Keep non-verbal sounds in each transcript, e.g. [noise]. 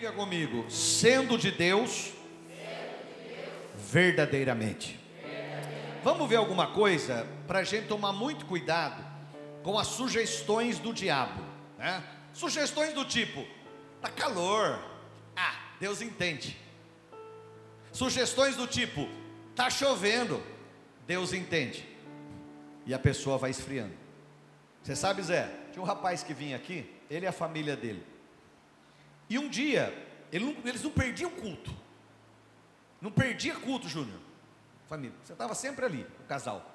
Diga comigo, sendo de Deus, verdadeiramente. Vamos ver alguma coisa para a gente tomar muito cuidado com as sugestões do diabo, né? Sugestões do tipo, tá calor, ah, Deus entende. Sugestões do tipo, tá chovendo, Deus entende. E a pessoa vai esfriando. Você sabe, Zé, tinha um rapaz que vinha aqui, ele e a família dele. E um dia, ele não, eles não perdiam culto. Não perdia culto, Júnior. Família, você estava sempre ali, o casal.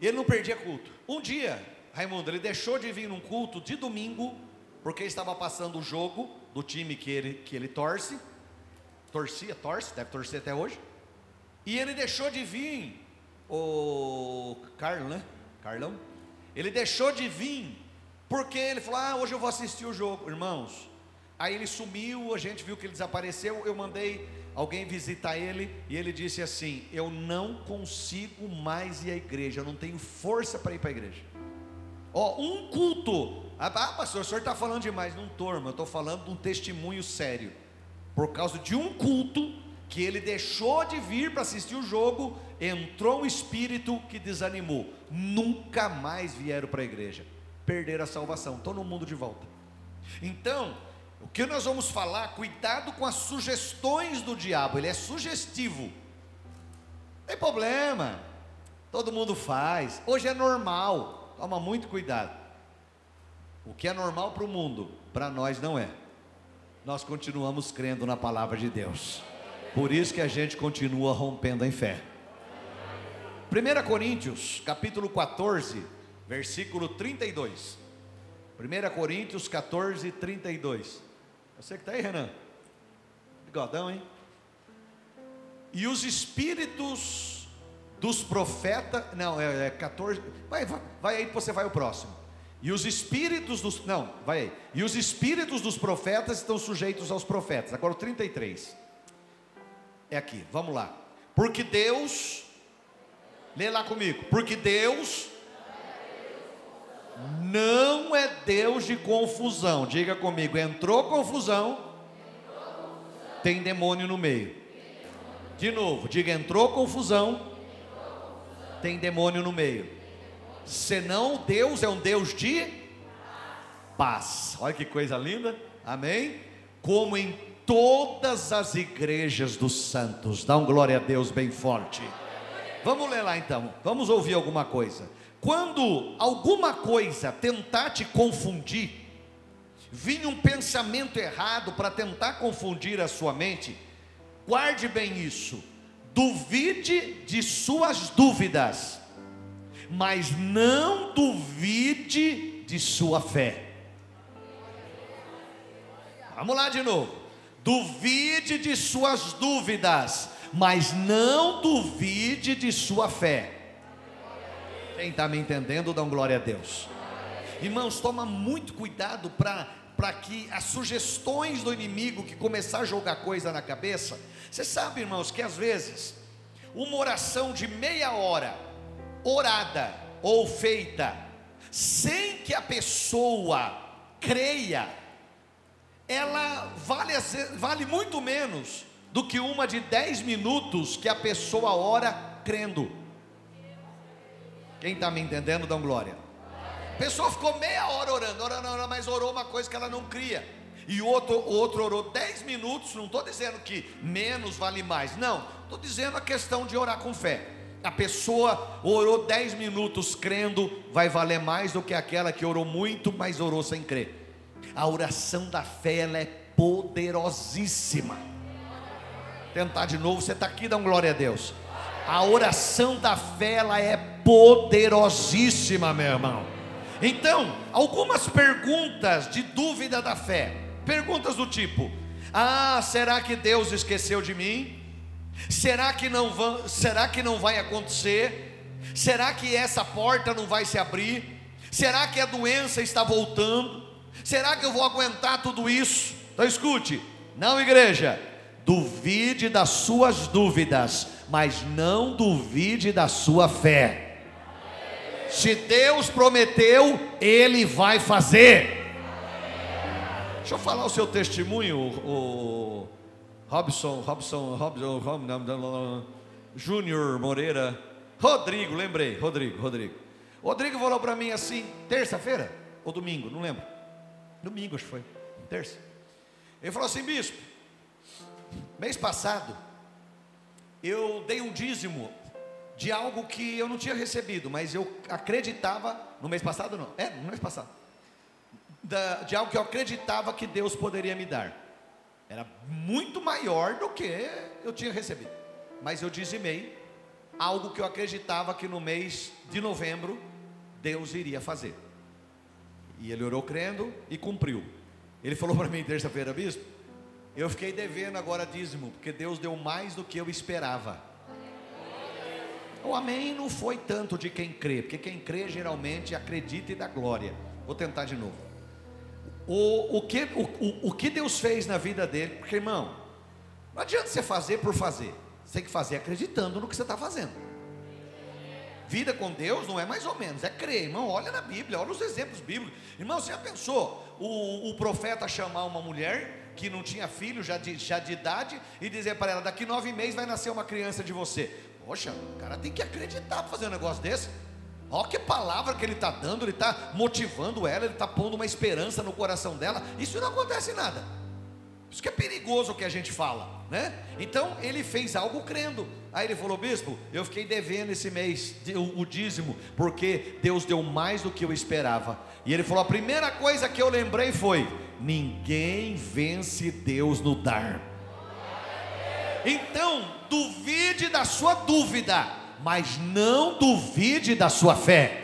E ele não perdia culto. Um dia, Raimundo, ele deixou de vir num culto de domingo, porque estava passando o jogo do time que ele, que ele torce. Torcia, torce, deve torcer até hoje. E ele deixou de vir, o Carlos, né? Carlão. Ele deixou de vir, porque ele falou: Ah, hoje eu vou assistir o jogo. Irmãos, aí ele sumiu, a gente viu que ele desapareceu. Eu mandei alguém visitar ele e ele disse assim: Eu não consigo mais ir à igreja, eu não tenho força para ir para a igreja. Ó, um culto. Ah, pastor, o senhor está falando demais. Não irmão, eu estou falando de um testemunho sério. Por causa de um culto que ele deixou de vir para assistir o jogo, entrou um espírito que desanimou. Nunca mais vieram para a igreja. Perderam a salvação. Estou no mundo de volta. Então, o que nós vamos falar, cuidado com as sugestões do diabo, ele é sugestivo. Não tem problema, todo mundo faz, hoje é normal, toma muito cuidado. O que é normal para o mundo, para nós não é. Nós continuamos crendo na palavra de Deus, por isso que a gente continua rompendo em fé. 1 Coríntios, capítulo 14, versículo 32. 1 Coríntios 14, 32. Você que está aí, Renan? Bigodão, hein? E os espíritos dos profetas. Não, é, é 14. Vai, vai, vai aí, você vai o próximo. E os espíritos dos. Não, vai aí. E os espíritos dos profetas estão sujeitos aos profetas. Agora o 33. É aqui, vamos lá. Porque Deus. Lê lá comigo. Porque Deus não é Deus de confusão. Diga comigo, entrou confusão, tem demônio no meio. De novo, diga entrou confusão, tem demônio no meio. Senão Deus é um Deus de paz. Olha que coisa linda. Amém? Como em todas as igrejas dos santos. Dá um glória a Deus bem forte. Vamos ler lá então. Vamos ouvir alguma coisa. Quando alguma coisa tentar te confundir, vinha um pensamento errado para tentar confundir a sua mente, guarde bem isso. Duvide de suas dúvidas, mas não duvide de sua fé. Vamos lá de novo. Duvide de suas dúvidas, mas não duvide de sua fé. Quem está me entendendo, dá um glória a Deus. Irmãos, toma muito cuidado para que as sugestões do inimigo que começar a jogar coisa na cabeça. Você sabe, irmãos, que às vezes uma oração de meia hora, orada ou feita, sem que a pessoa creia, ela vale, vale muito menos do que uma de dez minutos que a pessoa ora crendo. Quem está me entendendo, dá um glória. A pessoa ficou meia hora orando, orando, orando, mas orou uma coisa que ela não cria. E outro, outro orou 10 minutos, não estou dizendo que menos vale mais, não, estou dizendo a questão de orar com fé. A pessoa orou 10 minutos crendo, vai valer mais do que aquela que orou muito, mas orou sem crer. A oração da fé ela é poderosíssima. Tentar de novo, você está aqui, dá um glória a Deus. A oração da fé ela é poderosíssima, meu irmão. Então, algumas perguntas de dúvida da fé. Perguntas do tipo: Ah, será que Deus esqueceu de mim? Será que não vai, será que não vai acontecer? Será que essa porta não vai se abrir? Será que a doença está voltando? Será que eu vou aguentar tudo isso? Então escute, não igreja, duvide das suas dúvidas, mas não duvide da sua fé. Se Deus prometeu, Ele vai fazer. Deixa eu falar o seu testemunho, o Robson, Robson, Robson, Robson Júnior Moreira, Rodrigo, lembrei, Rodrigo, Rodrigo. Rodrigo falou para mim assim, terça-feira ou domingo, não lembro. Domingo acho que foi, terça. Ele falou assim, bispo, mês passado eu dei um dízimo de algo que eu não tinha recebido, mas eu acreditava, no mês passado não, é, no mês passado, da, de algo que eu acreditava que Deus poderia me dar. Era muito maior do que eu tinha recebido. Mas eu dizimei algo que eu acreditava que no mês de novembro Deus iria fazer. E ele orou crendo e cumpriu. Ele falou para mim terça-feira, bispo, eu fiquei devendo agora dízimo, porque Deus deu mais do que eu esperava. O amém não foi tanto de quem crê, porque quem crê geralmente acredita e dá glória. Vou tentar de novo. O, o, que, o, o, que Deus fez na vida dele, porque irmão, não adianta você fazer por fazer, você tem que fazer acreditando no que você está fazendo. Vida com Deus não é mais ou menos, é crer, irmão. Olha na Bíblia, olha os exemplos bíblicos. Irmão, você já pensou o, o profeta chamar uma mulher que não tinha filho, já de, já de idade, e dizer para ela: daqui nove meses vai nascer uma criança de você? Poxa, o cara tem que acreditar para fazer um negócio desse. Olha que palavra que ele está dando, ele está motivando ela, ele está pondo uma esperança no coração dela. Isso não acontece nada. Isso que é perigoso o que a gente fala, né? Então ele fez algo crendo. Aí ele falou, bispo, eu fiquei devendo esse mês o, dízimo, porque Deus deu mais do que eu esperava. E ele falou: a primeira coisa que eu lembrei foi: ninguém vence Deus no dar. Então, duvide da sua dúvida mas não duvide da sua fé.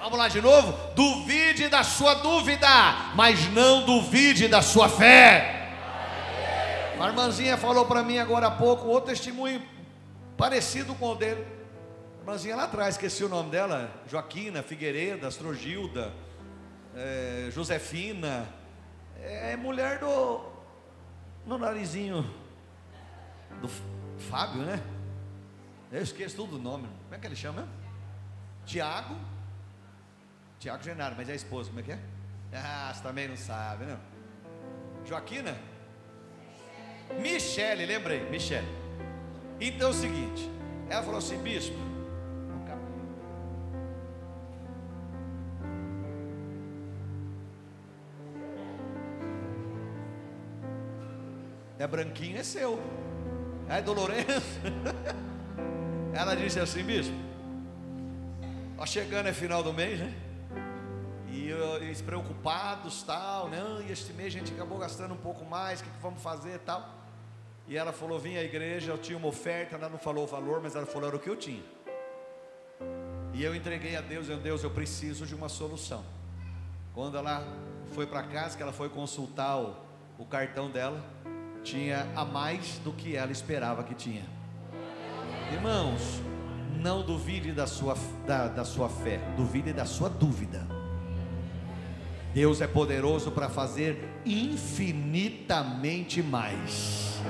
Vamos lá de novo? Duvide da sua dúvida, mas não duvide da sua fé. A irmãzinha falou para mim agora há pouco outro testemunho parecido com o dele. Irmãzinha lá atrás, esqueci o nome dela: Joaquina, Figueiredo, Astrogilda, é, Josefina. É mulher do. no narizinho do Fábio, né? Eu esqueço tudo o nome. Como é que ele chama? Tiago. Tiago Genaro, mas é a esposa, como é que é? Ah, você também não sabe, não. Joaquina? Michele, lembrei, Michele. Então é o seguinte, ela falou assim, bispo. É branquinho, é seu. É do Lourenço. [laughs] Ela disse assim, bispo, ó, chegando é final do mês, né? E eles preocupados, tal, não, e este mês a gente acabou gastando um pouco mais, o que, que vamos fazer tal. E ela falou, vim à igreja, eu tinha uma oferta, ela não falou o valor, mas ela falou, era o que eu tinha. E eu entreguei a Deus, eu, Deus, eu preciso de uma solução. Quando ela foi para casa, que ela foi consultar o, o cartão dela, tinha a mais do que ela esperava que tinha. Irmãos, não duvide da sua, da, da sua fé, duvide da sua dúvida. Deus é poderoso para fazer infinitamente mais.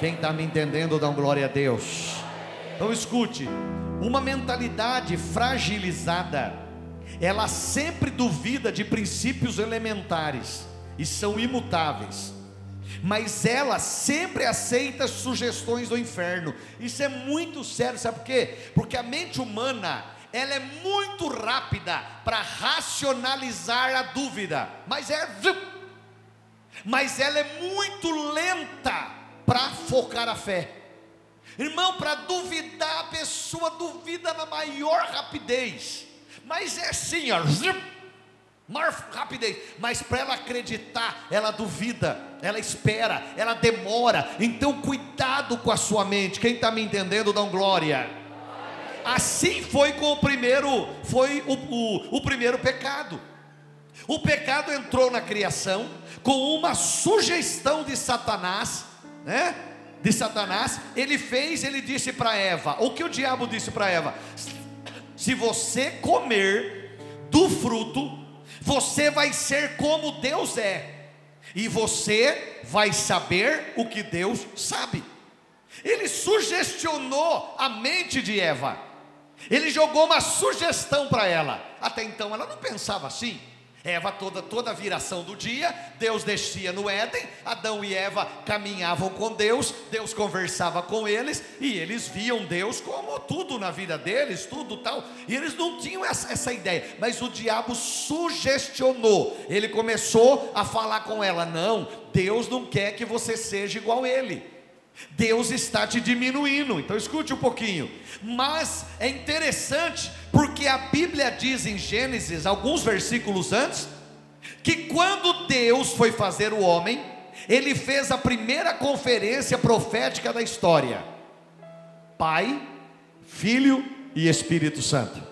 Quem está me entendendo, dá um glória a Deus. Então escute: uma mentalidade fragilizada, ela sempre duvida de princípios elementares e são imutáveis mas ela sempre aceita sugestões do inferno. Isso é muito sério, sabe por quê? Porque a mente humana, ela é muito rápida para racionalizar a dúvida, mas é mas ela é muito lenta para focar a fé. Irmão, para duvidar, a pessoa duvida na maior rapidez. Mas é assim, ó maior rapidez, mas para ela acreditar, ela duvida, ela espera, ela demora. Então, cuidado com a sua mente. Quem está me entendendo, dá um glória. Assim foi com o primeiro, foi o, o, o primeiro pecado. O pecado entrou na criação com uma sugestão de Satanás, né? De Satanás, ele fez, ele disse para Eva: o que o diabo disse para Eva? Se você comer do fruto, você vai ser como Deus é, e você vai saber o que Deus sabe. Ele sugestionou a mente de Eva, ele jogou uma sugestão para ela. Até então ela não pensava assim, Eva, toda, toda a viração do dia, Deus descia no Éden, Adão e Eva caminhavam com Deus, Deus conversava com eles, e eles viam Deus como tudo na vida deles, tudo tal, e eles não tinham essa, essa ideia, mas o diabo sugestionou, ele começou a falar com ela: não, Deus não quer que você seja igual a ele. Deus está te diminuindo. Então escute um pouquinho. Mas é interessante porque a Bíblia diz em Gênesis, alguns versículos antes, que quando Deus foi fazer o homem, ele fez a primeira conferência profética da história. Pai, Filho e Espírito Santo.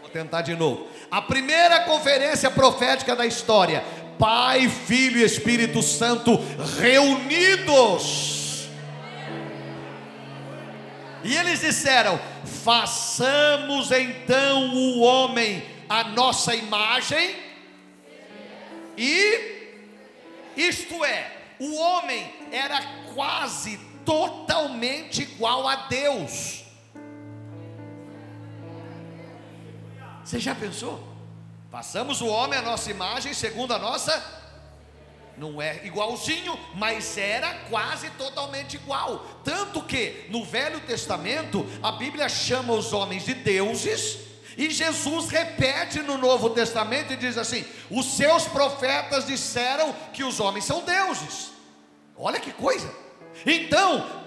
Vou tentar de novo. A primeira conferência profética da história. Pai, Filho e Espírito Santo reunidos. E eles disseram: façamos então o homem a nossa imagem, e isto é, o homem era quase totalmente igual a Deus. Você já pensou? Façamos o homem a nossa imagem, segundo a nossa. Não é igualzinho, mas era quase totalmente igual. Tanto que no Velho Testamento a Bíblia chama os homens de deuses, e Jesus repete no Novo Testamento e diz assim: os seus profetas disseram que os homens são deuses. Olha que coisa. Então,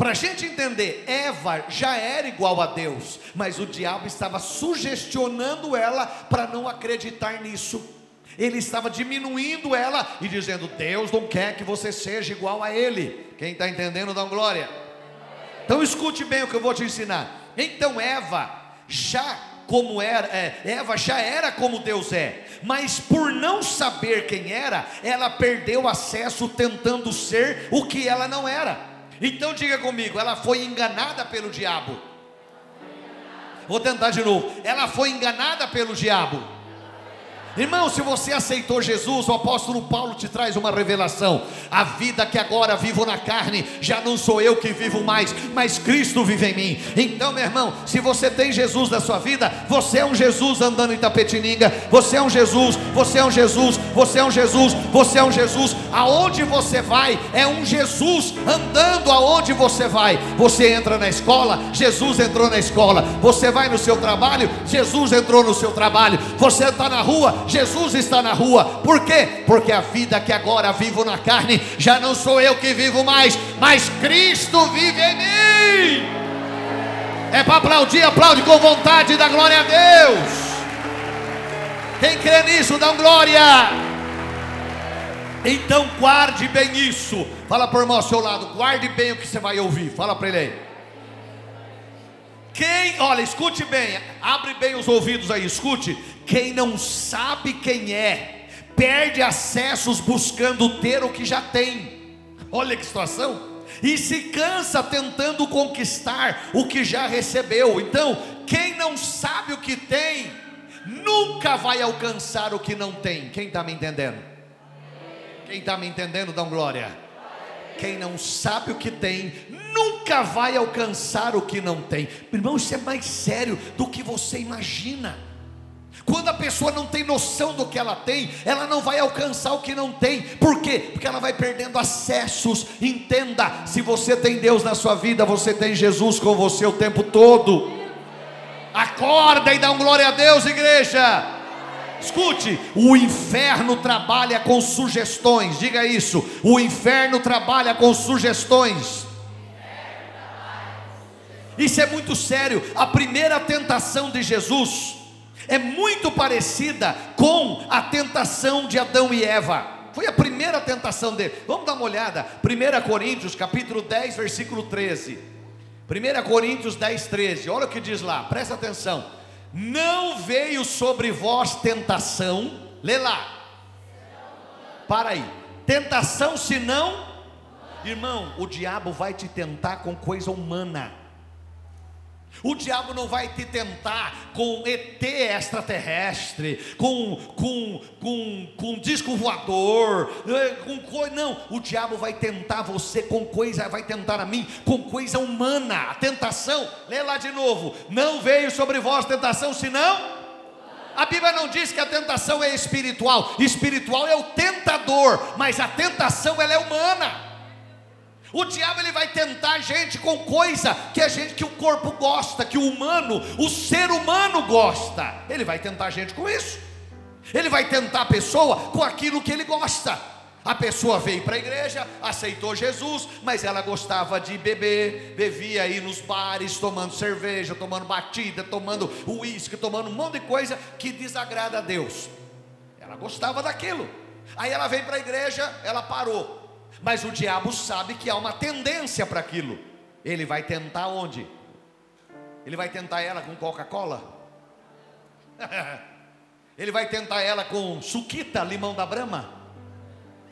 para a gente entender, Eva já era igual a Deus, mas o diabo estava sugestionando ela para não acreditar nisso. Ele estava diminuindo ela e dizendo: Deus não quer que você seja igual a Ele. Quem está entendendo, dá glória. Então escute bem o que eu vou te ensinar. Então Eva já como era, é, Eva já era como Deus é, mas por não saber quem era, ela perdeu acesso tentando ser o que ela não era. Então diga comigo, ela foi enganada pelo diabo. Vou tentar de novo. Ela foi enganada pelo diabo. Irmão, se você aceitou Jesus, o apóstolo Paulo te traz uma revelação. A vida que agora vivo na carne, já não sou eu que vivo mais, mas Cristo vive em mim. Então, meu irmão, se você tem Jesus na sua vida, você é um Jesus andando em Tapetininga, você é um Jesus, você é um Jesus, você é um Jesus, você é um Jesus. Aonde você vai, é um Jesus andando aonde você vai. Você entra na escola, Jesus entrou na escola. Você vai no seu trabalho, Jesus entrou no seu trabalho. Você está na rua, Jesus está na rua. Por quê? Porque a vida que agora vivo na carne, já não sou eu que vivo mais, mas Cristo vive em mim. É para aplaudir, aplaude com vontade, da glória a Deus. Quem crê nisso, dá um glória. Então guarde bem isso. Fala para o irmão ao seu lado, guarde bem o que você vai ouvir. Fala para ele aí. Quem, olha, escute bem, abre bem os ouvidos aí, escute. Quem não sabe quem é, perde acessos buscando ter o que já tem. Olha que situação. E se cansa tentando conquistar o que já recebeu. Então, quem não sabe o que tem, nunca vai alcançar o que não tem. Quem está me entendendo? Quem está me entendendo, dá um glória. Quem não sabe o que tem, nunca vai alcançar o que não tem. Irmão, isso é mais sério do que você imagina. Quando a pessoa não tem noção do que ela tem, ela não vai alcançar o que não tem. Por quê? Porque ela vai perdendo acessos. Entenda: se você tem Deus na sua vida, você tem Jesus com você o tempo todo. Acorda e dá um glória a Deus, igreja. Escute, o inferno trabalha com sugestões, diga isso. O inferno trabalha com sugestões. Isso é muito sério. A primeira tentação de Jesus é muito parecida com a tentação de Adão e Eva. Foi a primeira tentação dele. Vamos dar uma olhada. 1 Coríntios, capítulo 10, versículo 13. 1 Coríntios 10, 13. Olha o que diz lá, presta atenção. Não veio sobre vós tentação, lê lá. Para aí. Tentação senão, irmão, o diabo vai te tentar com coisa humana. O diabo não vai te tentar com ET extraterrestre, com, com, com, com disco voador, eh, com coisa. Não, o diabo vai tentar você com coisa, vai tentar a mim com coisa humana. A tentação, lê lá de novo. Não veio sobre vós tentação, senão. A Bíblia não diz que a tentação é espiritual. Espiritual é o tentador, mas a tentação ela é humana. O diabo ele vai tentar a gente com coisa que a gente que o corpo gosta, que o humano, o ser humano gosta. Ele vai tentar a gente com isso. Ele vai tentar a pessoa com aquilo que ele gosta. A pessoa veio para a igreja, aceitou Jesus, mas ela gostava de beber, bebia aí nos bares, tomando cerveja, tomando batida, tomando uísque, tomando um monte de coisa que desagrada a Deus. Ela gostava daquilo. Aí ela veio para a igreja, ela parou. Mas o diabo sabe que há uma tendência para aquilo. Ele vai tentar onde? Ele vai tentar ela com Coca-Cola? [laughs] Ele vai tentar ela com suquita, limão da Brama?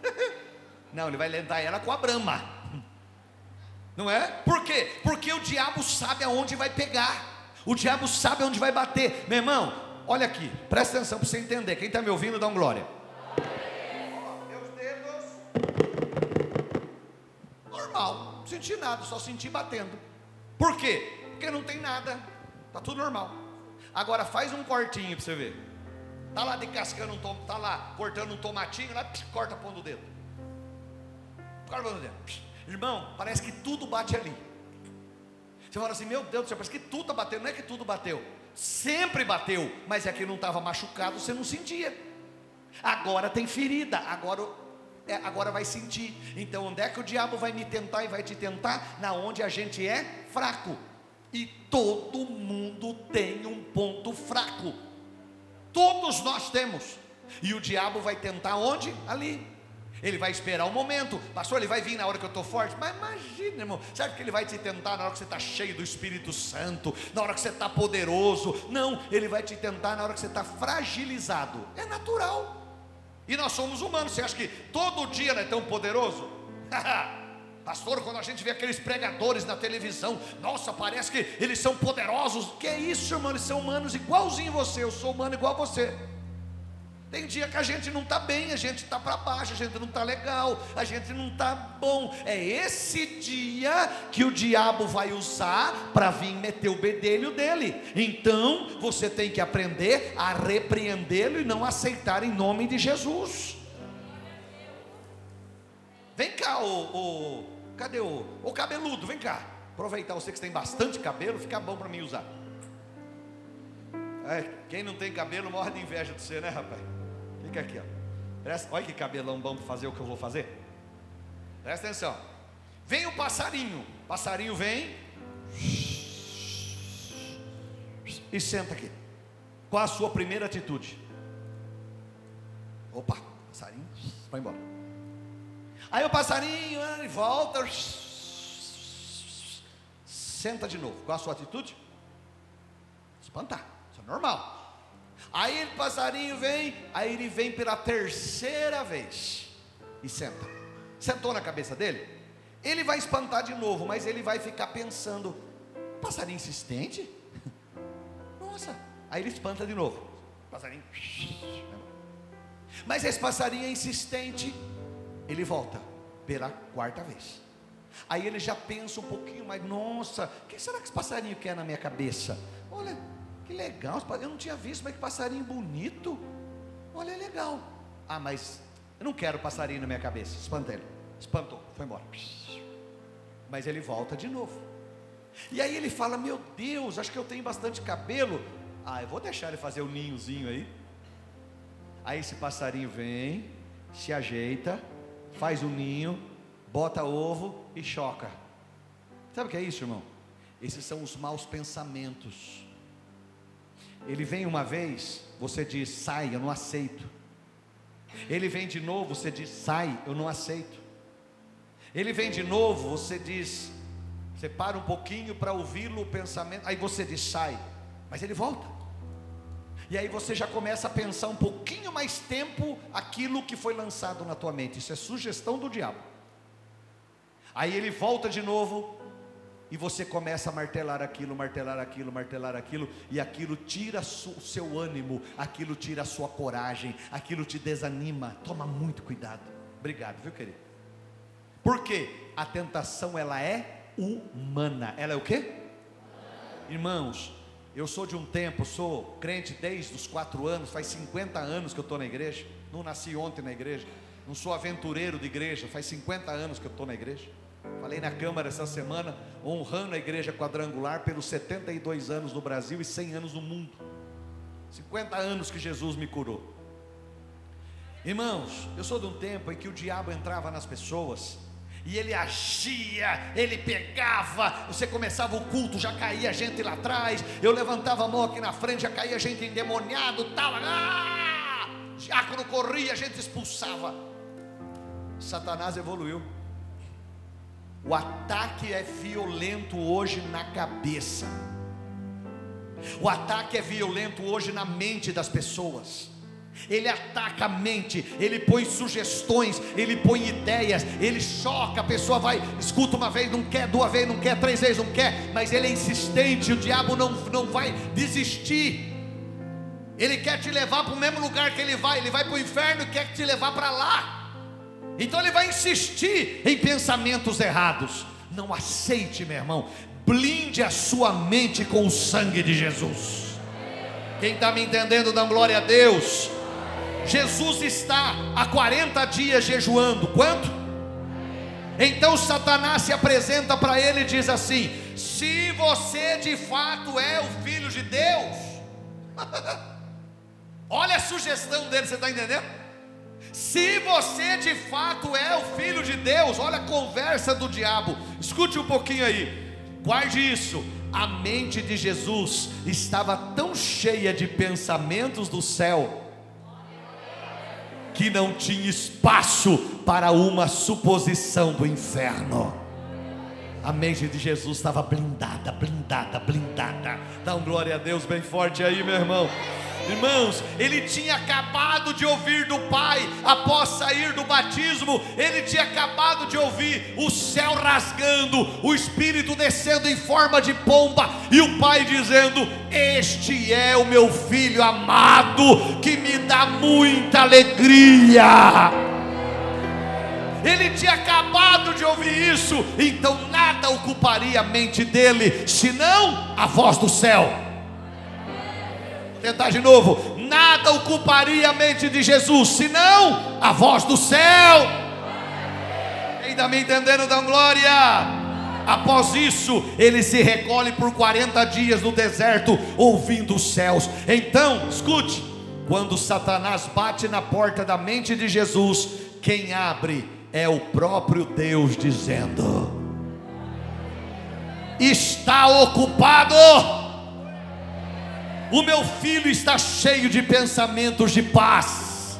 [laughs] Não, ele vai tentar ela com a Brama. Não é? Por quê? Porque o diabo sabe aonde vai pegar. O diabo sabe aonde vai bater. Meu irmão, olha aqui, presta atenção para você entender. Quem está me ouvindo, dá um glória. Normal, não senti nada, só senti batendo. Por quê? Porque não tem nada. Tá tudo normal. Agora faz um cortinho para você ver. Está lá descascando um tom, está lá cortando um tomatinho, lá, psh, corta a ponta do dedo. Corta a do dedo. Psh. Irmão, parece que tudo bate ali. Você fala assim, meu Deus do céu, parece que tudo está batendo. Não é que tudo bateu. Sempre bateu, mas é que não estava machucado, você não sentia. Agora tem ferida, agora, é, agora vai sentir. Então, onde é que o diabo vai me tentar e vai te tentar? Na onde a gente é fraco. E todo mundo tem um ponto fraco. Todos nós temos. E o diabo vai tentar onde? Ali. Ele vai esperar o um momento, pastor. Ele vai vir na hora que eu estou forte. Mas imagina, irmão, sabe que ele vai te tentar na hora que você está cheio do Espírito Santo, na hora que você está poderoso? Não, ele vai te tentar na hora que você está fragilizado. É natural. E nós somos humanos. Você acha que todo dia não é tão poderoso? [laughs] Pastor, quando a gente vê aqueles pregadores na televisão, nossa, parece que eles são poderosos. Que é isso, irmão? Eles são humanos igualzinho você. Eu sou humano igual a você. Tem dia que a gente não está bem, a gente está para baixo, a gente não está legal, a gente não está bom. É esse dia que o diabo vai usar para vir meter o bedelho dele. Então você tem que aprender a repreendê-lo e não aceitar em nome de Jesus. Vem cá, o, Cadê o, o cabeludo? Vem cá. Aproveitar você que tem bastante cabelo, fica bom para mim usar. É, quem não tem cabelo morre de inveja de você, né, rapaz? Fica aqui, ó. Presta, olha que cabelão bom para fazer o que eu vou fazer. Presta atenção. Vem o passarinho. Passarinho vem. E senta aqui. Qual a sua primeira atitude? Opa, passarinho, vai embora. Aí o passarinho ele volta, senta de novo. Qual a sua atitude? Espantar, isso é normal. Aí o passarinho vem, aí ele vem pela terceira vez e senta. Sentou na cabeça dele? Ele vai espantar de novo, mas ele vai ficar pensando: passarinho insistente? [laughs] Nossa, aí ele espanta de novo. Passarinho. Mas esse passarinho é insistente ele volta pela quarta vez. Aí ele já pensa um pouquinho mais, nossa, o que será que esse passarinho quer na minha cabeça? Olha, que legal, eu não tinha visto, mas que passarinho bonito. Olha, é legal. Ah, mas eu não quero passarinho na minha cabeça. Espanta ele. Espantou, foi embora. Mas ele volta de novo. E aí ele fala: Meu Deus, acho que eu tenho bastante cabelo. Ah, eu vou deixar ele fazer o um ninhozinho aí. Aí esse passarinho vem, se ajeita, faz um ninho, bota ovo e choca. Sabe o que é isso, irmão? Esses são os maus pensamentos. Ele vem uma vez, você diz, sai, eu não aceito. Ele vem de novo, você diz, sai, eu não aceito. Ele vem de novo, você diz, você para um pouquinho para ouvi-lo, o pensamento, aí você diz, sai, mas ele volta. E aí você já começa a pensar um pouquinho mais tempo aquilo que foi lançado na tua mente. Isso é sugestão do diabo. Aí ele volta de novo e você começa a martelar aquilo, martelar aquilo, martelar aquilo, e aquilo tira o seu ânimo, aquilo tira a sua coragem, aquilo te desanima. Toma muito cuidado. Obrigado, viu, querido? Porque a tentação ela é humana. Ela é o quê? Irmãos, Eu sou de um tempo, sou crente desde os quatro anos, faz 50 anos que eu estou na igreja. Não nasci ontem na igreja, não sou aventureiro de igreja, faz 50 anos que eu estou na igreja. Falei na Câmara essa semana, honrando a igreja quadrangular pelos 72 anos no Brasil e 100 anos no mundo. 50 anos que Jesus me curou. Irmãos, eu sou de um tempo em que o diabo entrava nas pessoas e ele agia, ele pegava, você começava o culto, já caía gente lá atrás, eu levantava a mão aqui na frente, já caía gente endemoniado, tal, ah! diácono corria, a gente expulsava. Satanás evoluiu. O ataque é violento hoje na cabeça. O ataque é violento hoje na mente das pessoas ele ataca a mente, ele põe sugestões, ele põe ideias, ele choca, a pessoa vai, escuta uma vez, não quer, duas vezes, não quer, três vezes, não quer, mas ele é insistente, o diabo não, não vai desistir. Ele quer te levar para o mesmo lugar que ele vai, ele vai para o inferno e quer te levar para lá. Então ele vai insistir em pensamentos errados. Não aceite, meu irmão. Blinde a sua mente com o sangue de Jesus. Quem está me entendendo, dá glória a Deus. Jesus está há 40 dias jejuando. Quanto? Então Satanás se apresenta para ele e diz assim: Se você de fato é o filho de Deus, [laughs] olha a sugestão dele, você está entendendo? Se você de fato é o filho de Deus, olha a conversa do diabo, escute um pouquinho aí, guarde isso. A mente de Jesus estava tão cheia de pensamentos do céu, que não tinha espaço para uma suposição do inferno. A mente de Jesus estava blindada, blindada, blindada. Dá um glória a Deus bem forte aí, meu irmão. Irmãos, ele tinha acabado de ouvir do Pai, após sair do batismo, ele tinha acabado de ouvir o céu rasgando, o Espírito descendo em forma de pomba, e o Pai dizendo: Este é o meu filho amado, que me dá muita alegria. Ele tinha acabado de ouvir isso, então nada ocuparia a mente dele, senão a voz do céu tentar de novo. Nada ocuparia a mente de Jesus, senão a voz do céu. Ainda me entendendo, dão glória. Após isso, ele se recolhe por 40 dias no deserto, ouvindo os céus. Então, escute: quando Satanás bate na porta da mente de Jesus, quem abre é o próprio Deus dizendo: Está ocupado o meu filho está cheio de pensamentos de paz.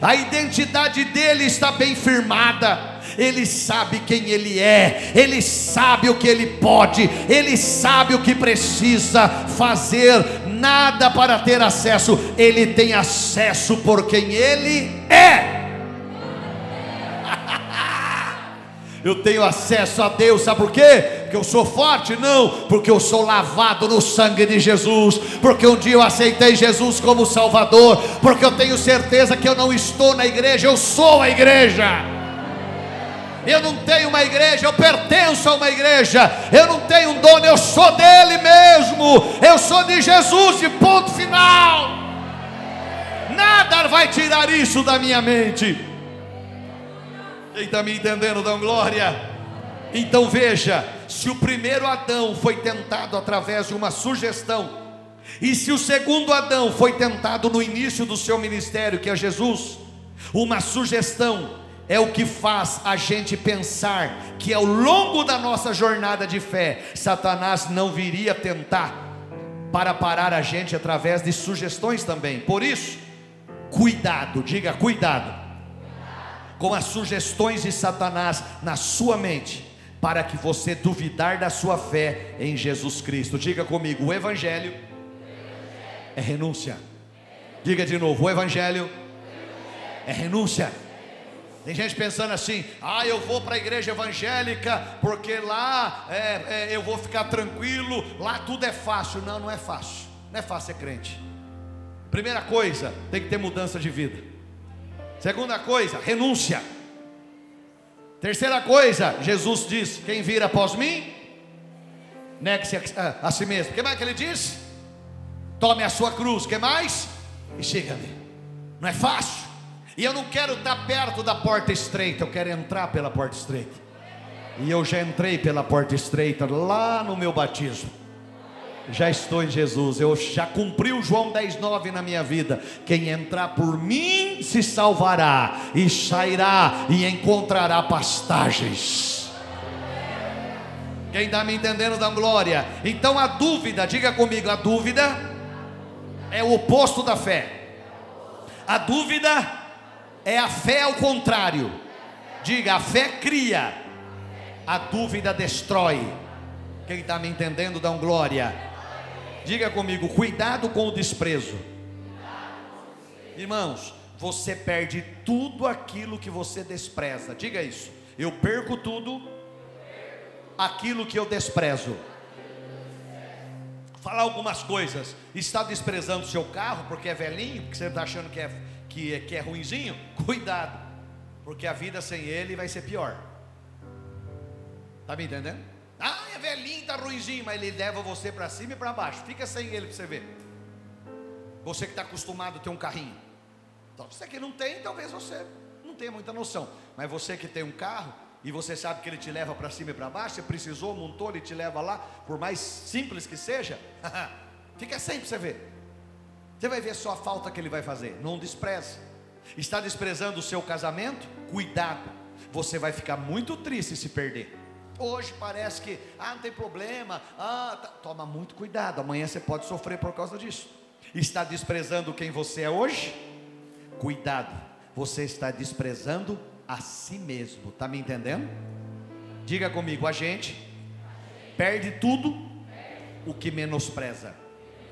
A identidade dele está bem firmada. Ele sabe quem ele é, ele sabe o que ele pode, ele sabe o que precisa fazer, nada para ter acesso, ele tem acesso por quem ele é. Eu tenho acesso a Deus, sabe por quê? Porque eu sou forte? Não, porque eu sou lavado no sangue de Jesus, porque um dia eu aceitei Jesus como Salvador, porque eu tenho certeza que eu não estou na igreja, eu sou a igreja. Eu não tenho uma igreja, eu pertenço a uma igreja. Eu não tenho um dono, eu sou dele mesmo. Eu sou de Jesus, de ponto final. Nada vai tirar isso da minha mente. Quem está me entendendo, dão glória. Então veja: se o primeiro Adão foi tentado através de uma sugestão, e se o segundo Adão foi tentado no início do seu ministério, que é Jesus, uma sugestão é o que faz a gente pensar que ao longo da nossa jornada de fé, Satanás não viria tentar para parar a gente através de sugestões também. Por isso, cuidado, diga cuidado com as sugestões de Satanás na sua mente, para que você duvidar da sua fé em Jesus Cristo. Diga comigo: o Evangelho é renúncia. Diga de novo: o Evangelho é renúncia. Tem gente pensando assim: ah, eu vou para a igreja evangélica porque lá é, é, eu vou ficar tranquilo, lá tudo é fácil. Não, não é fácil. Não é fácil ser crente. Primeira coisa, tem que ter mudança de vida. Segunda coisa, renúncia. Terceira coisa, Jesus diz: Quem vir após mim, negue-se a, a, si mesmo. O que mais que ele diz? Tome a sua cruz, que mais? E siga-me. Não é fácil. E eu não quero estar perto da porta estreita, eu quero entrar pela porta estreita. E eu já entrei pela porta estreita lá no meu batismo. Já estou em Jesus, eu já cumpri o João 10,9 na minha vida. Quem entrar por mim se salvará, e sairá e encontrará pastagens. Quem está me entendendo, dá glória. Então a dúvida, diga comigo, a dúvida é o oposto da fé. A dúvida é a fé ao contrário. Diga, a fé cria, a dúvida destrói. Quem está me entendendo, dá glória. Diga comigo, cuidado com o desprezo. Irmãos, você perde tudo aquilo que você despreza. Diga isso. Eu perco tudo aquilo que eu desprezo. Falar algumas coisas. Está desprezando seu carro porque é velhinho, porque você está achando que é que é, que é ruinzinho, cuidado, porque a vida sem ele vai ser pior. Está me entendendo? Ah, é velhinho, está ruinzinho, mas ele leva você para cima e para baixo. Fica sem ele para você ver. Você que está acostumado a ter um carrinho. Então, você que não tem, talvez você não tenha muita noção. Mas você que tem um carro e você sabe que ele te leva para cima e para baixo, você precisou, montou, ele te leva lá, por mais simples que seja, [laughs] fica sem para você ver. Você vai ver só a falta que ele vai fazer. Não despreze. Está desprezando o seu casamento? Cuidado. Você vai ficar muito triste se perder. Hoje parece que, ah, não tem problema. Ah, tá. toma muito cuidado. Amanhã você pode sofrer por causa disso. Está desprezando quem você é hoje? Cuidado. Você está desprezando a si mesmo. Está me entendendo? Diga comigo, a gente perde tudo o que menospreza.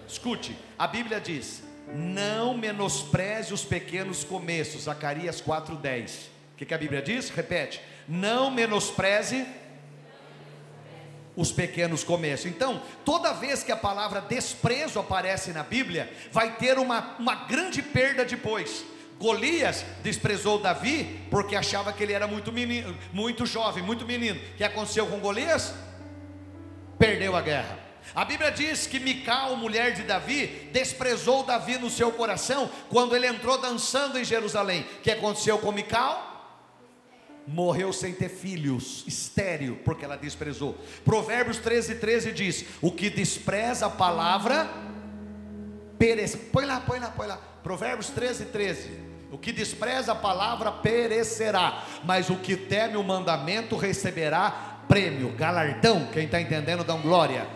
Escute, a Bíblia diz: não menospreze os pequenos começos, Zacarias 4,10. O que, que a Bíblia diz? Repete: não menospreze os pequenos começos. Então, toda vez que a palavra desprezo aparece na Bíblia, vai ter uma, uma grande perda depois. Golias desprezou Davi porque achava que ele era muito menino, muito jovem, muito menino. O que aconteceu com Golias? Perdeu a guerra. A Bíblia diz que Mical, mulher de Davi, desprezou Davi no seu coração quando ele entrou dançando em Jerusalém. O que aconteceu com Mical? Morreu sem ter filhos, estéreo, porque ela desprezou. Provérbios 13, 13 diz: O que despreza a palavra, perece. Põe lá, põe lá, põe lá. Provérbios 13, 13. O que despreza a palavra perecerá, mas o que teme o mandamento receberá prêmio, galardão. Quem está entendendo, dá um glória.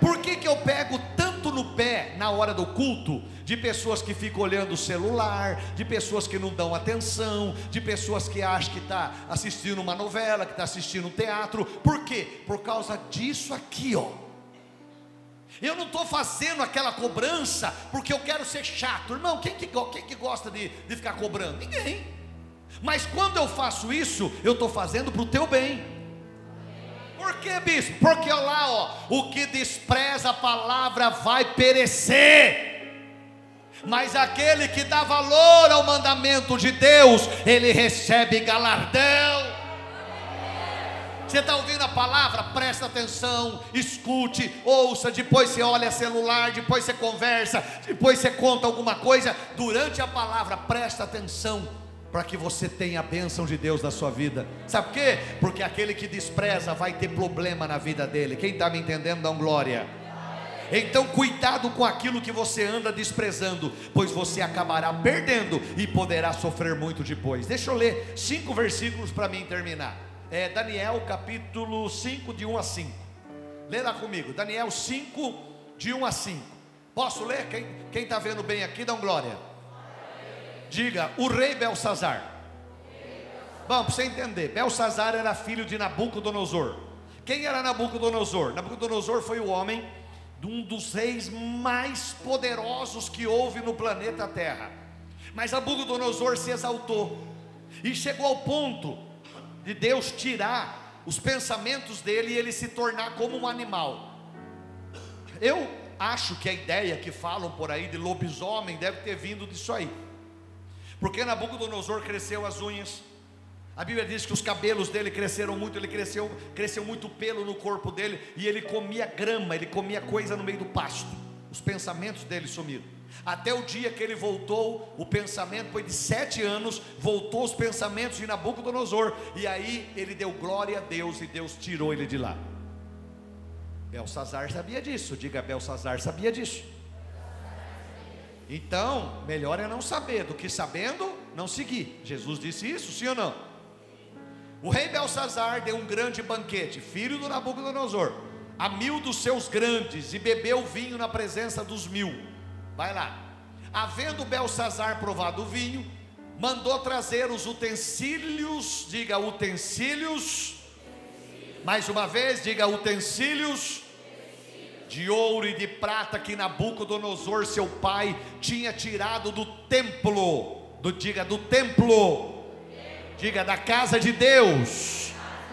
Por que, que eu pego tanto no pé na hora do culto? De pessoas que ficam olhando o celular, de pessoas que não dão atenção, de pessoas que acham que está assistindo uma novela, que está assistindo um teatro. Por quê? Por causa disso aqui, ó. Eu não estou fazendo aquela cobrança porque eu quero ser chato. Irmão, quem que, quem que gosta de, de ficar cobrando? Ninguém. Mas quando eu faço isso, eu estou fazendo para o teu bem. Por que, bispo? Porque olha lá, ó, o que despreza a palavra vai perecer. Mas aquele que dá valor ao mandamento de Deus, ele recebe galardão. Você está ouvindo a palavra? Presta atenção, escute, ouça. Depois você olha celular, depois você conversa, depois você conta alguma coisa. Durante a palavra, presta atenção para que você tenha a bênção de Deus na sua vida. Sabe por quê? Porque aquele que despreza vai ter problema na vida dele. Quem está me entendendo, dá um glória. Então, cuidado com aquilo que você anda desprezando, pois você acabará perdendo e poderá sofrer muito depois. Deixa eu ler cinco versículos para mim terminar. É Daniel capítulo 5, de 1 a 5. Lê lá comigo, Daniel 5, de 1 a 5. Posso ler? Quem está vendo bem aqui, dá um glória. Diga, o rei Belsazar. Bom, para você entender, Belsazar era filho de Nabucodonosor. Quem era Nabucodonosor? Nabucodonosor foi o homem de um dos reis mais poderosos que houve no planeta Terra. Mas Nabucodonosor se exaltou e chegou ao ponto de Deus tirar os pensamentos dele e ele se tornar como um animal. Eu acho que a ideia que falam por aí de lobisomem deve ter vindo disso aí. Porque Nabucodonosor cresceu as unhas. A Bíblia diz que os cabelos dele cresceram muito, ele cresceu, cresceu muito pelo no corpo dele e ele comia grama, ele comia coisa no meio do pasto. Os pensamentos dele sumiram. Até o dia que ele voltou, o pensamento foi de sete anos, voltou os pensamentos de Nabucodonosor, e aí ele deu glória a Deus e Deus tirou ele de lá. Belsazar sabia disso, diga Belsazar sabia disso. Então, melhor é não saber do que sabendo não seguir. Jesus disse isso, sim ou não? O rei Belsazar deu um grande banquete, filho do Nabucodonosor, a mil dos seus grandes, e bebeu vinho na presença dos mil. Vai lá. Havendo Belsazar provado o vinho, mandou trazer os utensílios, diga utensílios. Mais uma vez, diga utensílios de ouro e de prata que Nabucodonosor, seu pai, tinha tirado do templo, do diga do templo, diga da casa de Deus.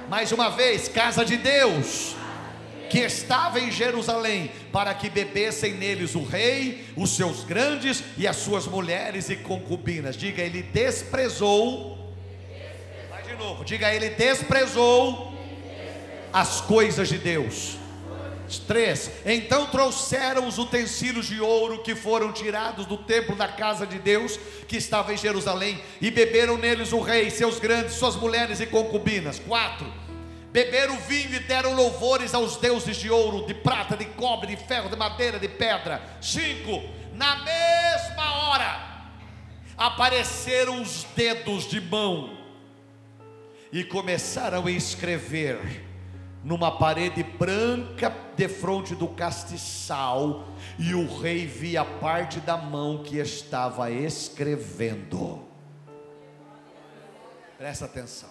Mais uma vez, casa de Deus que estava em Jerusalém, para que bebessem neles o rei, os seus grandes e as suas mulheres e concubinas. Diga, ele desprezou. Vai de novo, diga, ele desprezou as coisas de Deus. 3. Então trouxeram os utensílios de ouro que foram tirados do templo da casa de Deus, que estava em Jerusalém, e beberam neles o rei, seus grandes, suas mulheres e concubinas. 4 beberam vinho e deram louvores aos deuses de ouro, de prata, de cobre, de ferro, de madeira, de pedra. 5. Na mesma hora apareceram os dedos de mão e começaram a escrever numa parede branca de frente do castiçal, e o rei via parte da mão que estava escrevendo. Presta atenção.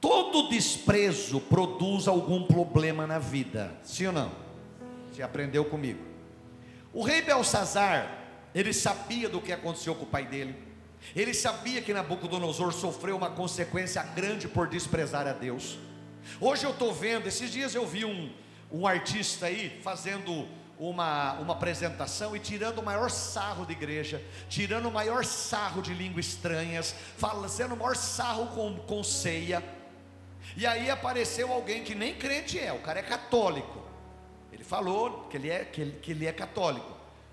Todo desprezo produz algum problema na vida, sim ou não? Você aprendeu comigo. O rei Belsazar, ele sabia do que aconteceu com o pai dele. Ele sabia que Nabucodonosor sofreu uma consequência grande por desprezar a Deus. Hoje eu estou vendo, esses dias eu vi um, um artista aí fazendo uma, uma apresentação e tirando o maior sarro de igreja, tirando o maior sarro de línguas estranhas, fazendo o maior sarro com, com ceia. E aí apareceu alguém que nem crente é, o cara é católico. Ele falou que ele é, que ele, que ele é católico.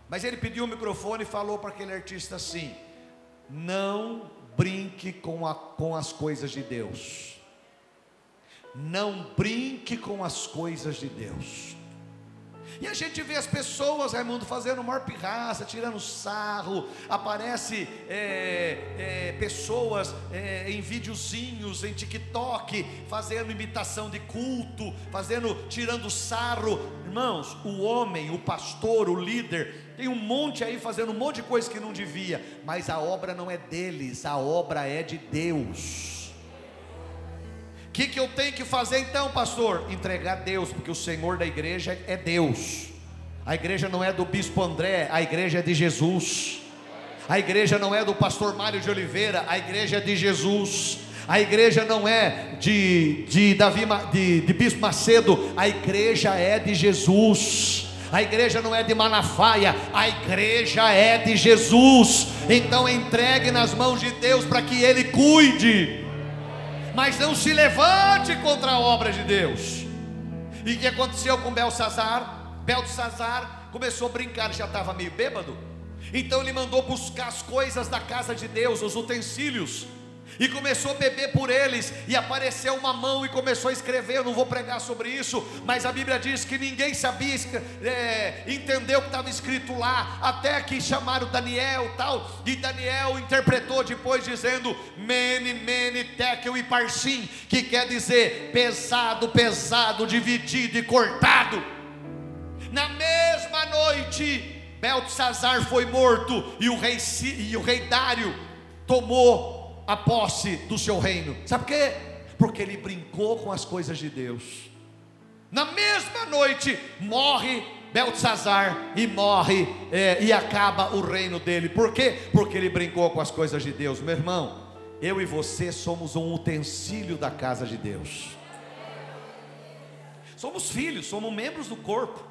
Mas ele pediu o microfone e falou para aquele artista assim: Não brinque com, a, com as coisas de Deus. Não brinque com as coisas de Deus. E a gente vê as pessoas, Raimundo, fazendo maior pirraça, tirando sarro. Aparece é, é, pessoas é, em videozinhos, em TikTok, fazendo imitação de culto, fazendo, tirando sarro. Irmãos, o homem, o pastor, o líder, tem um monte aí fazendo um monte de coisa que não devia, mas a obra não é deles, a obra é de Deus. O que, que eu tenho que fazer então, pastor? Entregar a Deus, porque o Senhor da igreja é Deus. A igreja não é do bispo André, a igreja é de Jesus. A igreja não é do pastor Mário de Oliveira, a igreja é de Jesus. A igreja não é de, de Davi de, de Bispo Macedo, a igreja é de Jesus. A igreja não é de Malafaia, a igreja é de Jesus. Então entregue nas mãos de Deus para que Ele cuide mas não se levante contra a obra de Deus. E o que aconteceu com Belsazar? Belsazar começou a brincar, já estava meio bêbado. Então ele mandou buscar as coisas da casa de Deus, os utensílios e começou a beber por eles, e apareceu uma mão e começou a escrever. Eu não vou pregar sobre isso, mas a Bíblia diz que ninguém sabia é, entender o que estava escrito lá, até que chamaram Daniel tal, e Daniel interpretou depois dizendo Mene, Mene, Tekel e Parsim, que quer dizer pesado, pesado, dividido e cortado. Na mesma noite, Beltesazar foi morto e o rei, e o rei Dário tomou a posse do seu reino. Sabe por quê? Porque ele brincou com as coisas de Deus. Na mesma noite morre Beltzazar e morre é, e acaba o reino dele. Por quê? Porque ele brincou com as coisas de Deus. Meu irmão, eu e você somos um utensílio da casa de Deus. Somos filhos, somos membros do corpo.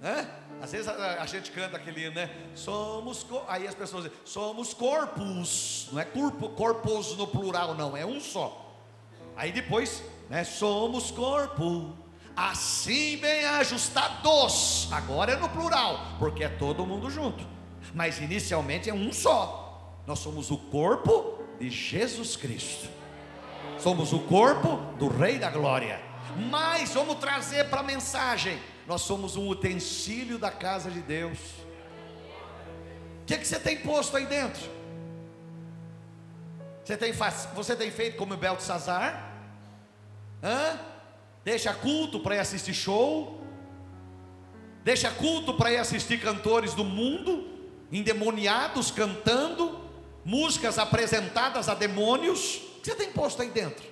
Né? Às vezes a, a, gente canta aquele, né? Somos, aí as pessoas dizem, somos corpos, não é corpo, corpos no plural, não, é um só. Aí depois, né? Somos corpo, assim bem ajustados. Agora é no plural, porque é todo mundo junto. Mas inicialmente é um só. Nós somos o corpo de Jesus Cristo. Somos o corpo do Rei da Glória. Mas vamos trazer para a mensagem: nós somos um utensílio da casa de Deus. O que, que você tem posto aí dentro? Você tem, você tem feito como Beltesazar? Hã? Deixa culto para ir assistir show? Deixa culto para ir assistir cantores do mundo, endemoniados cantando, músicas apresentadas a demônios? O que você tem posto aí dentro?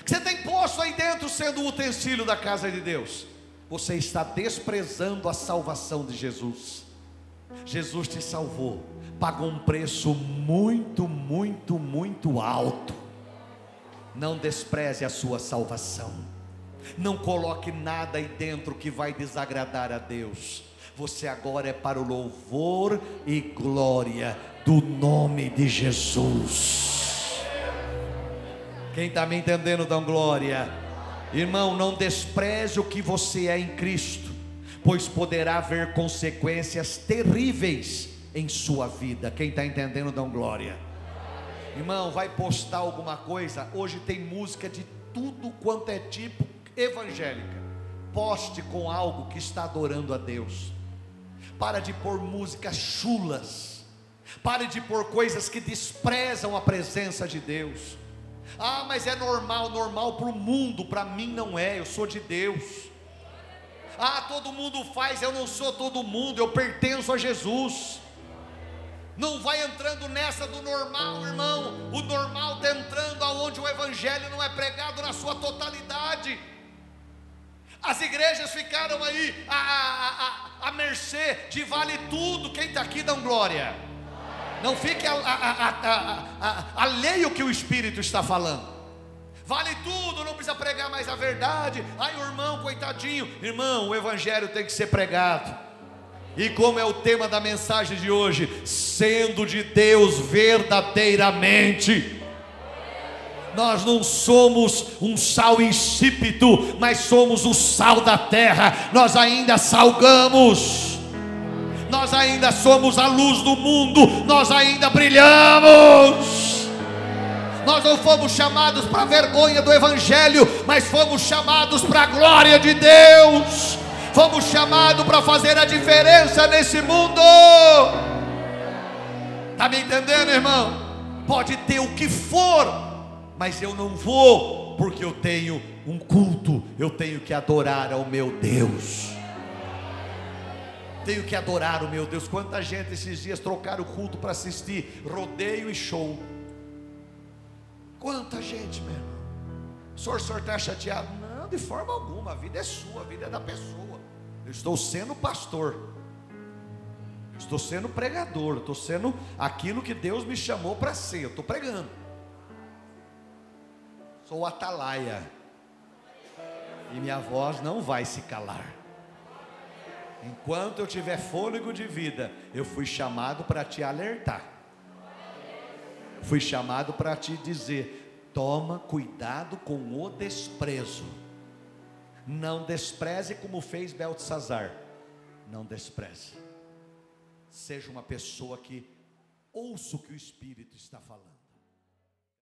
O que você tem posto aí dentro sendo o utensílio da casa de Deus? Você está desprezando a salvação de Jesus. Jesus te salvou, pagou um preço muito, muito, muito alto. Não despreze a sua salvação. Não coloque nada aí dentro que vai desagradar a Deus. Você agora é para o louvor e glória do nome de Jesus. Quem está me entendendo, dão glória. Irmão, não despreze o que você é em Cristo, pois poderá haver consequências terríveis em sua vida. Quem está entendendo, dão glória. Irmão, vai postar alguma coisa? Hoje tem música de tudo quanto é tipo evangélica. Poste com algo que está adorando a Deus. Para de pôr músicas chulas. Pare de pôr coisas que desprezam a presença de Deus. Ah, mas é normal, normal para o mundo, para mim não é, eu sou de Deus. Ah, todo mundo faz, eu não sou todo mundo, eu pertenço a Jesus. Não vai entrando nessa do normal, irmão. O normal está entrando aonde o evangelho não é pregado na sua totalidade. As igrejas ficaram aí a, a, a, a mercê de vale tudo. Quem está aqui dá glória. Não fique alheio que o Espírito está falando. Vale tudo, não precisa pregar mais a verdade. Ai, o irmão, coitadinho. Irmão, o Evangelho tem que ser pregado. E como é o tema da mensagem de hoje, sendo de Deus verdadeiramente. Nós não somos um sal insípido, mas somos o sal da terra. Nós ainda salgamos. Nós ainda somos a luz do mundo, nós ainda brilhamos. Nós não fomos chamados para a vergonha do Evangelho, mas fomos chamados para a glória de Deus fomos chamados para fazer a diferença nesse mundo. Está me entendendo, irmão? Pode ter o que for, mas eu não vou, porque eu tenho um culto, eu tenho que adorar ao meu Deus. Tenho que adorar o meu Deus. Quanta gente esses dias trocaram o culto para assistir rodeio e show. Quanta gente, meu irmão. O senhor, o senhor está chateado? Não, de forma alguma. A vida é sua, a vida é da pessoa. Eu estou sendo pastor. estou sendo pregador. estou sendo aquilo que Deus me chamou para ser. Eu estou pregando. Sou atalaia. E minha voz não vai se calar. Enquanto eu tiver fôlego de vida, eu fui chamado para te alertar. Fui chamado para te dizer: toma cuidado com o desprezo. Não despreze como fez Beltesazar. Não despreze. Seja uma pessoa que ouça o que o Espírito está falando.